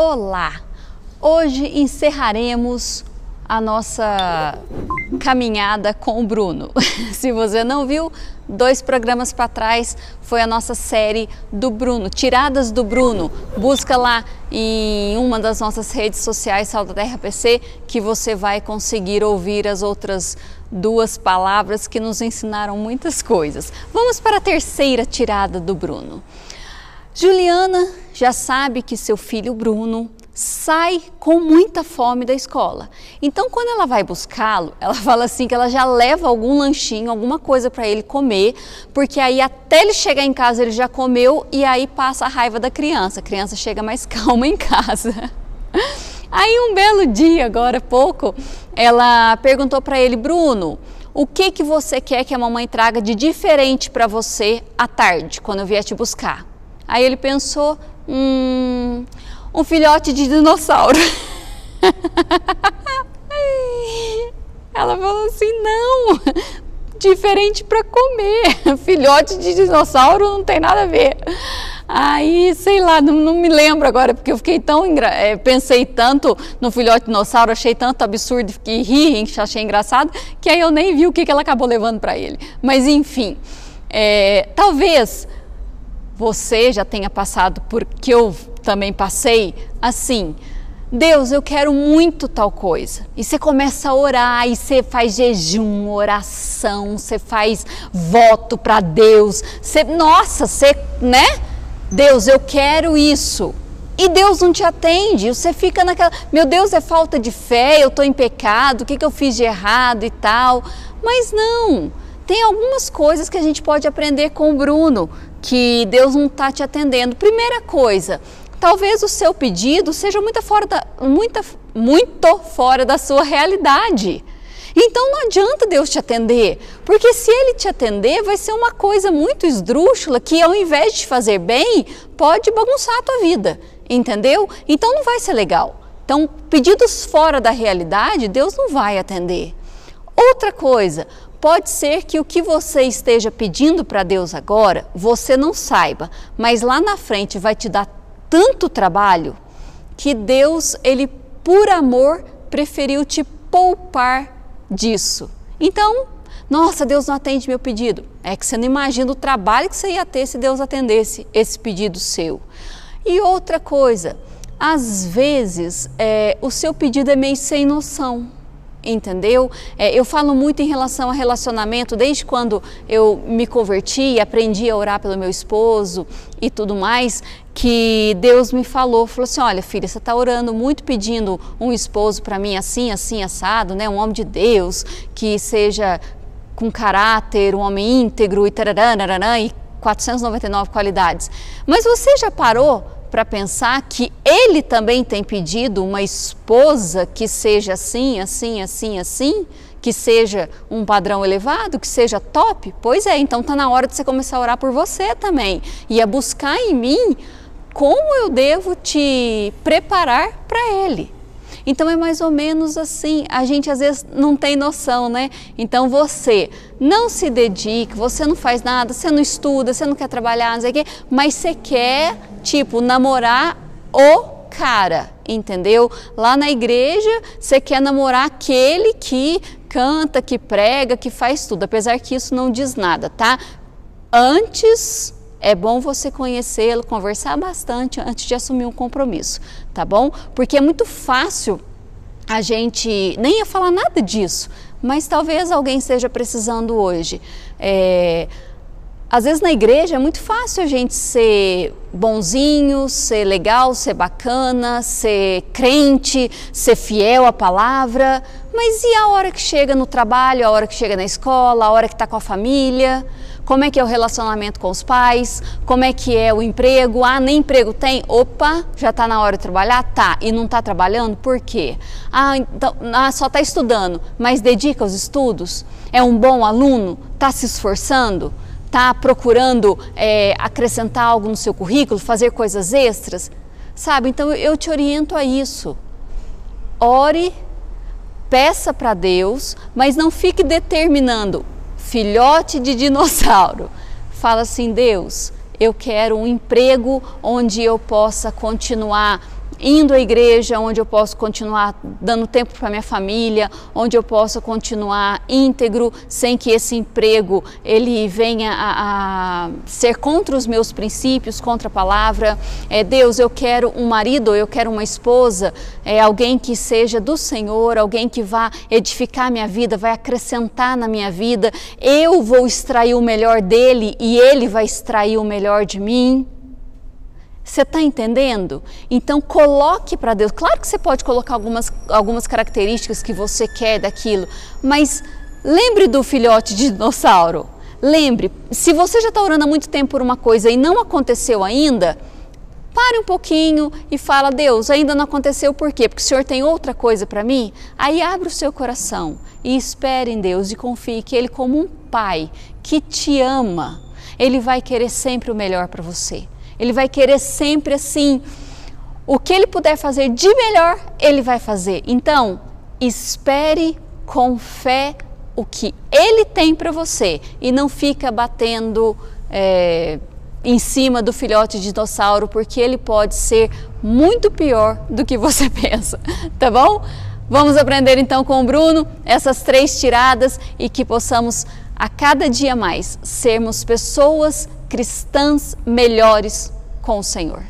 Olá! Hoje encerraremos a nossa caminhada com o Bruno. Se você não viu, dois programas para trás foi a nossa série do Bruno, Tiradas do Bruno. Busca lá em uma das nossas redes sociais, Salda Terra PC, que você vai conseguir ouvir as outras duas palavras que nos ensinaram muitas coisas. Vamos para a terceira tirada do Bruno. Juliana já sabe que seu filho Bruno sai com muita fome da escola. Então, quando ela vai buscá-lo, ela fala assim que ela já leva algum lanchinho, alguma coisa para ele comer, porque aí até ele chegar em casa ele já comeu e aí passa a raiva da criança. A criança chega mais calma em casa. Aí um belo dia, agora há pouco, ela perguntou para ele, Bruno, o que que você quer que a mamãe traga de diferente para você à tarde, quando eu vier te buscar? Aí ele pensou, hum, um filhote de dinossauro. Ela falou assim: não, diferente para comer. Filhote de dinossauro não tem nada a ver. Aí, sei lá, não, não me lembro agora, porque eu fiquei tão. É, pensei tanto no filhote de dinossauro, achei tanto absurdo que ri, achei engraçado, que aí eu nem vi o que, que ela acabou levando para ele. Mas, enfim, é, talvez você já tenha passado por que eu também passei, assim, Deus, eu quero muito tal coisa. E você começa a orar, e você faz jejum, oração, você faz voto para Deus. Você, nossa, você, né? Deus, eu quero isso. E Deus não te atende, você fica naquela, meu Deus, é falta de fé, eu estou em pecado, o que, que eu fiz de errado e tal. Mas não, tem algumas coisas que a gente pode aprender com o Bruno que Deus não está te atendendo. Primeira coisa, talvez o seu pedido seja muito fora da, muita, muito fora da sua realidade. Então não adianta Deus te atender, porque se Ele te atender, vai ser uma coisa muito esdrúxula que, ao invés de te fazer bem, pode bagunçar a tua vida, entendeu? Então não vai ser legal. Então, pedidos fora da realidade, Deus não vai atender. Outra coisa, Pode ser que o que você esteja pedindo para Deus agora, você não saiba, mas lá na frente vai te dar tanto trabalho que Deus, ele por amor, preferiu te poupar disso. Então, nossa, Deus não atende meu pedido. É que você não imagina o trabalho que você ia ter se Deus atendesse esse pedido seu. E outra coisa, às vezes é, o seu pedido é meio sem noção entendeu? É, eu falo muito em relação a relacionamento, desde quando eu me converti, aprendi a orar pelo meu esposo e tudo mais, que Deus me falou, falou assim, olha filha, você está orando muito pedindo um esposo para mim assim, assim, assado, né? Um homem de Deus, que seja com caráter, um homem íntegro e tararã, e 499 qualidades. Mas você já parou para pensar que ele também tem pedido uma esposa que seja assim, assim, assim, assim, que seja um padrão elevado, que seja top? Pois é, então está na hora de você começar a orar por você também e a buscar em mim como eu devo te preparar para ele. Então é mais ou menos assim, a gente às vezes não tem noção, né? Então você não se dedica, você não faz nada, você não estuda, você não quer trabalhar, não sei o quê, mas você quer, tipo, namorar o cara, entendeu? Lá na igreja, você quer namorar aquele que canta, que prega, que faz tudo, apesar que isso não diz nada, tá? Antes é bom você conhecê-lo, conversar bastante antes de assumir um compromisso, tá bom? Porque é muito fácil a gente nem ia falar nada disso, mas talvez alguém esteja precisando hoje. É, às vezes na igreja é muito fácil a gente ser bonzinho, ser legal, ser bacana, ser crente, ser fiel à palavra, mas e a hora que chega no trabalho, a hora que chega na escola, a hora que está com a família? Como é que é o relacionamento com os pais? Como é que é o emprego? Ah, nem emprego tem? Opa, já está na hora de trabalhar? Tá. E não está trabalhando? Por quê? Ah, então, ah, só está estudando, mas dedica aos estudos? É um bom aluno? Está se esforçando? Está procurando é, acrescentar algo no seu currículo, fazer coisas extras? Sabe? Então eu te oriento a isso. Ore, peça para Deus, mas não fique determinando filhote de dinossauro. Fala assim: Deus, eu quero um emprego onde eu possa continuar indo à igreja, onde eu posso continuar dando tempo para minha família, onde eu posso continuar íntegro, sem que esse emprego ele venha a, a ser contra os meus princípios, contra a palavra. É, Deus, eu quero um marido, eu quero uma esposa, é, alguém que seja do Senhor, alguém que vá edificar minha vida, vai acrescentar na minha vida. Eu vou extrair o melhor dele e ele vai extrair o melhor de mim. Você está entendendo? Então coloque para Deus. Claro que você pode colocar algumas, algumas características que você quer daquilo, mas lembre do filhote de dinossauro. Lembre, se você já está orando há muito tempo por uma coisa e não aconteceu ainda, pare um pouquinho e fala: Deus, ainda não aconteceu por quê? Porque o Senhor tem outra coisa para mim? Aí abre o seu coração e espere em Deus e confie que Ele, como um pai que te ama, Ele vai querer sempre o melhor para você. Ele vai querer sempre assim. O que ele puder fazer de melhor, ele vai fazer. Então, espere com fé o que ele tem para você e não fica batendo é, em cima do filhote de dinossauro, porque ele pode ser muito pior do que você pensa, tá bom? Vamos aprender então com o Bruno essas três tiradas e que possamos a cada dia mais sermos pessoas cristãs melhores com o Senhor.